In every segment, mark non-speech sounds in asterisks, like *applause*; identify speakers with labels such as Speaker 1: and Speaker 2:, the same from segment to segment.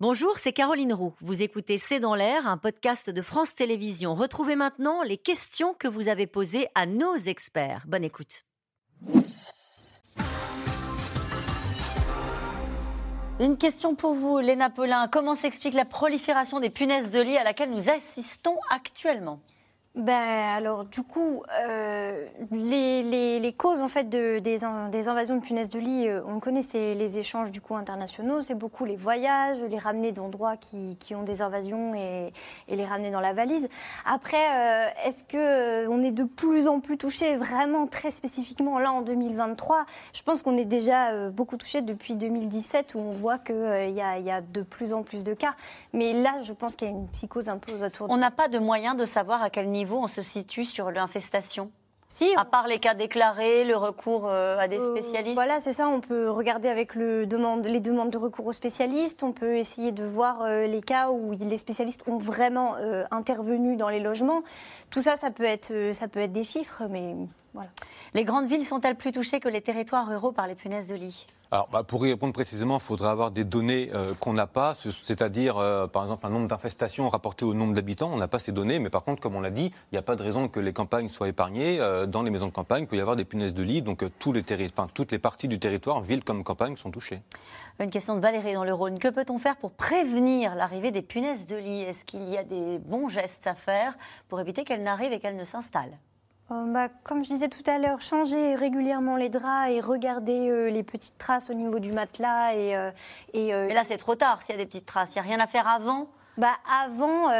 Speaker 1: Bonjour, c'est Caroline Roux. Vous écoutez C'est dans l'air, un podcast de France Télévisions. Retrouvez maintenant les questions que vous avez posées à nos experts. Bonne écoute. Une question pour vous, Léna Paulin. Comment s'explique la prolifération des punaises de lit à laquelle nous assistons actuellement?
Speaker 2: Ben, alors, du coup, euh, les, les, causes en fait de, des, des, invasions de punaises de lit, euh, on connaît c'est les échanges du coup internationaux, c'est beaucoup les voyages, les ramener d'endroits qui, qui, ont des invasions et, les ramener dans la valise. Après, euh, est-ce que on est de plus en plus touché vraiment très spécifiquement là en 2023 Je pense qu'on est déjà beaucoup touché depuis 2017 où on voit qu'il il y, a, y a de plus en plus de cas. Mais là, je pense qu'il y a une psychose un peu autour.
Speaker 1: On n'a pas de moyen de savoir à quel niveau on se situe sur l'infestation si, à part les cas déclarés, le recours euh, à des euh, spécialistes
Speaker 2: Voilà, c'est ça. On peut regarder avec le demande, les demandes de recours aux spécialistes. On peut essayer de voir euh, les cas où les spécialistes ont vraiment intervenu dans les logements. Tout ça, ça peut être, ça peut être des chiffres, mais voilà.
Speaker 1: Les grandes villes sont-elles plus touchées que les territoires ruraux par les punaises de lit?
Speaker 3: Alors, bah, pour y répondre précisément, il faudrait avoir des données euh, qu'on n'a pas, c'est-à-dire, euh, par exemple, un nombre d'infestations rapporté au nombre d'habitants. On n'a pas ces données, mais par contre, comme on l'a dit, il n'y a pas de raison que les campagnes soient épargnées. Euh, dans les maisons de campagne, il peut y avoir des punaises de lit, donc les toutes les parties du territoire, ville comme campagne, sont touchées.
Speaker 1: Une question de Valérie dans le Rhône. Que peut-on faire pour prévenir l'arrivée des punaises de lit? Est-ce qu'il y a des bons gestes à faire pour éviter qu'elles n'arrivent et qu'elles ne s'installent?
Speaker 2: Euh, bah, comme je disais tout à l'heure, changer régulièrement les draps et regarder euh, les petites traces au niveau du matelas. Et, euh,
Speaker 1: et Mais là, c'est trop tard s'il y a des petites traces. Il n'y a rien à faire avant
Speaker 2: bah avant,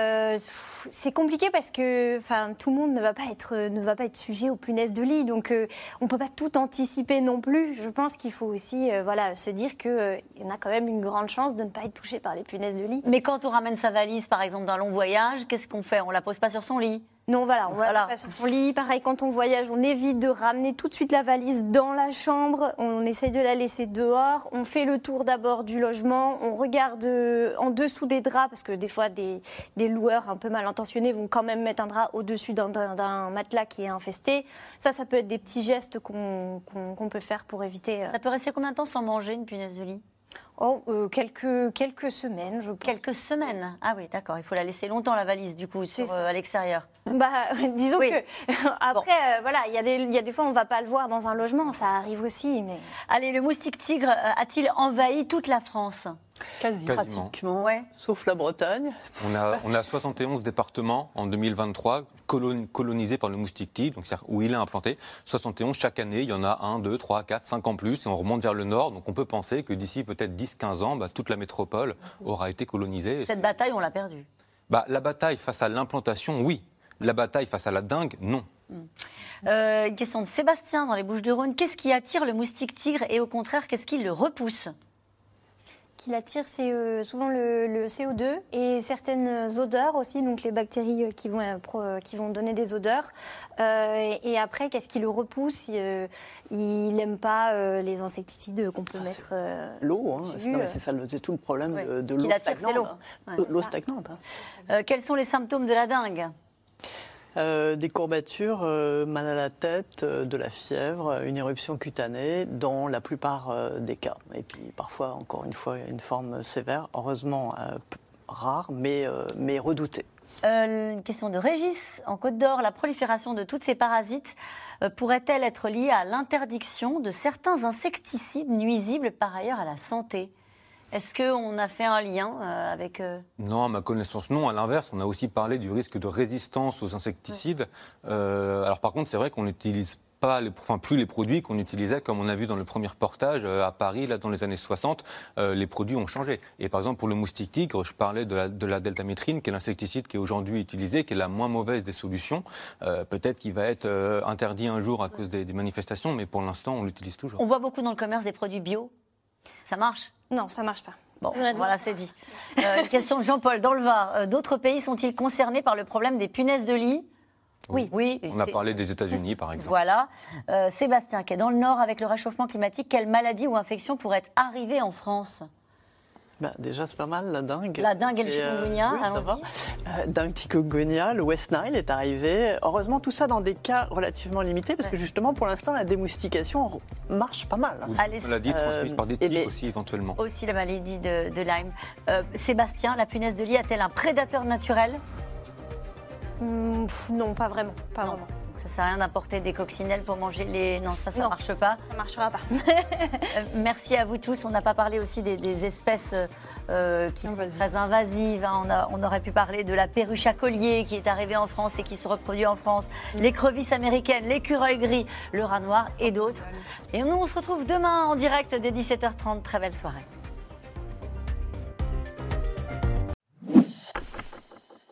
Speaker 2: c'est compliqué parce que, enfin, tout le monde ne va pas être ne va pas être sujet aux punaises de lit, donc on peut pas tout anticiper non plus. Je pense qu'il faut aussi, voilà, se dire que en a quand même une grande chance de ne pas être touché par les punaises de lit.
Speaker 1: Mais quand on ramène sa valise, par exemple, d'un long voyage, qu'est-ce qu'on fait? On la pose pas sur son lit
Speaker 2: non, voilà, on va pas sur son lit. Pareil, quand on voyage, on évite de ramener tout de suite la valise dans la chambre. On essaye de la laisser dehors. On fait le tour d'abord du logement. On regarde euh, en dessous des draps, parce que des fois, des, loueurs un peu mal intentionnés vont quand même mettre un drap au-dessus d'un matelas qui est infesté. Ça, ça peut être des petits gestes qu'on peut faire pour éviter.
Speaker 1: Euh, ça peut rester combien de temps sans manger une punaise de lit?
Speaker 2: Oh, euh, quelques, quelques semaines, je pense.
Speaker 1: Quelques semaines Ah oui, d'accord. Il faut la laisser longtemps, la valise, du coup, sur, euh, à l'extérieur.
Speaker 2: Bah, *laughs* disons que. *laughs* Après, euh, voilà, il y, a des, y a des fois, on ne va pas le voir dans un logement, ça arrive aussi. Mais...
Speaker 1: Allez, le moustique tigre a-t-il envahi toute la France?
Speaker 4: Quasi, pratiquement, ouais. sauf la Bretagne.
Speaker 3: On a, on a 71 départements en 2023 colonisés par le moustique tigre, donc où il est implanté. 71 chaque année, il y en a 1, 2, 3, 4, 5 en plus, et on remonte vers le nord. Donc on peut penser que d'ici peut-être 10-15 ans, bah, toute la métropole aura été colonisée.
Speaker 1: Cette bataille, on l'a perdue
Speaker 3: bah, La bataille face à l'implantation, oui. La bataille face à la dingue, non.
Speaker 1: Hmm. Euh, une question de Sébastien dans les Bouches-du-Rhône. Qu'est-ce qui attire le moustique tigre et au contraire, qu'est-ce qui le repousse?
Speaker 2: Qui l'attire, c'est euh, souvent le, CO2 et certaines odeurs aussi, donc les bactéries euh, qui vont, euh, qui vont donner des odeurs. et après, qu'est-ce qui le repousse? Il n'aime pas les insecticides qu'on peut mettre.
Speaker 4: l'eau, hein. c'est ça, c'est tout le problème de, l'eau stagnante. L'eau stagnante.
Speaker 1: Hein. quels sont les symptômes de la dengue?
Speaker 4: Euh, des courbatures, euh, mal à la tête, euh, de la fièvre, une éruption cutanée dans la plupart des cas. Et puis parfois, encore une fois, une forme sévère, heureusement rare, mais, redoutée.
Speaker 1: une question de Régis. En Côte d'Or, la prolifération de toutes ces parasites pourrait-elle être liée à l'interdiction de certains insecticides nuisibles par ailleurs à la santé? Est-ce qu'on a fait un lien euh, avec... Euh,
Speaker 3: non, à ma connaissance, non. À l'inverse, on a aussi parlé du risque de résistance aux insecticides. Euh, alors par contre, c'est vrai qu'on n'utilise pas les, enfin, plus les produits qu'on utilisait, comme on a vu dans le premier reportage à Paris, là, dans les années 60, les produits ont changé. Et par exemple, pour le moustique tigre, je parlais de la, de la deltamétrine, qui est l'insecticide qui est aujourd'hui utilisé, qui est la moins mauvaise des solutions. Peut-être qu'il va être interdit un jour à cause des, des manifestations, mais pour l'instant, on l'utilise toujours.
Speaker 1: On voit beaucoup dans le commerce des produits bio. Ça marche?
Speaker 2: Non, ça marche pas.
Speaker 1: Bon, voilà, c'est dit. Euh, question de Jean-Paul. Dans le Var, euh, d'autres pays sont-ils concernés par le problème des punaises de lit?
Speaker 3: Oui. oui. On a parlé des États-Unis, par exemple.
Speaker 1: Voilà. Euh, Sébastien, qui est dans le Nord avec le réchauffement climatique, quelle maladie ou infection pourrait arriver en France?
Speaker 4: Bah, déjà, c'est pas mal, la dingue.
Speaker 1: La dingue et le chikungunya,
Speaker 4: oui, ça va. Euh, dingue, chikungunya, le West Nile est arrivé. Heureusement, tout ça dans des cas relativement limités, parce que justement, pour l'instant, la démoustication marche pas mal.
Speaker 3: Ou la maladie transmise par des euh, tiques aussi, éventuellement.
Speaker 1: Aussi la maladie de, de Lyme. Euh, Sébastien, la punaise de lit a-t-elle un prédateur naturel?
Speaker 2: Hmm, Non, pas vraiment. Pas vraiment.
Speaker 1: Ça sert à rien d'apporter des coccinelles pour manger les. Non, ça, ça ne marche pas.
Speaker 2: Ça marchera pas. *laughs*
Speaker 1: Euh, merci à vous tous. On n'a pas parlé aussi des, espèces euh, qui sont très invasives. Hein. On, a, on, aurait pu parler de la perruche à collier qui est arrivée en France et qui se reproduit en France, mm. les crevisses américaines, l'écureuil gris, le rat noir et d'autres. Et nous, on se retrouve demain en direct dès 17h30. Très belle soirée.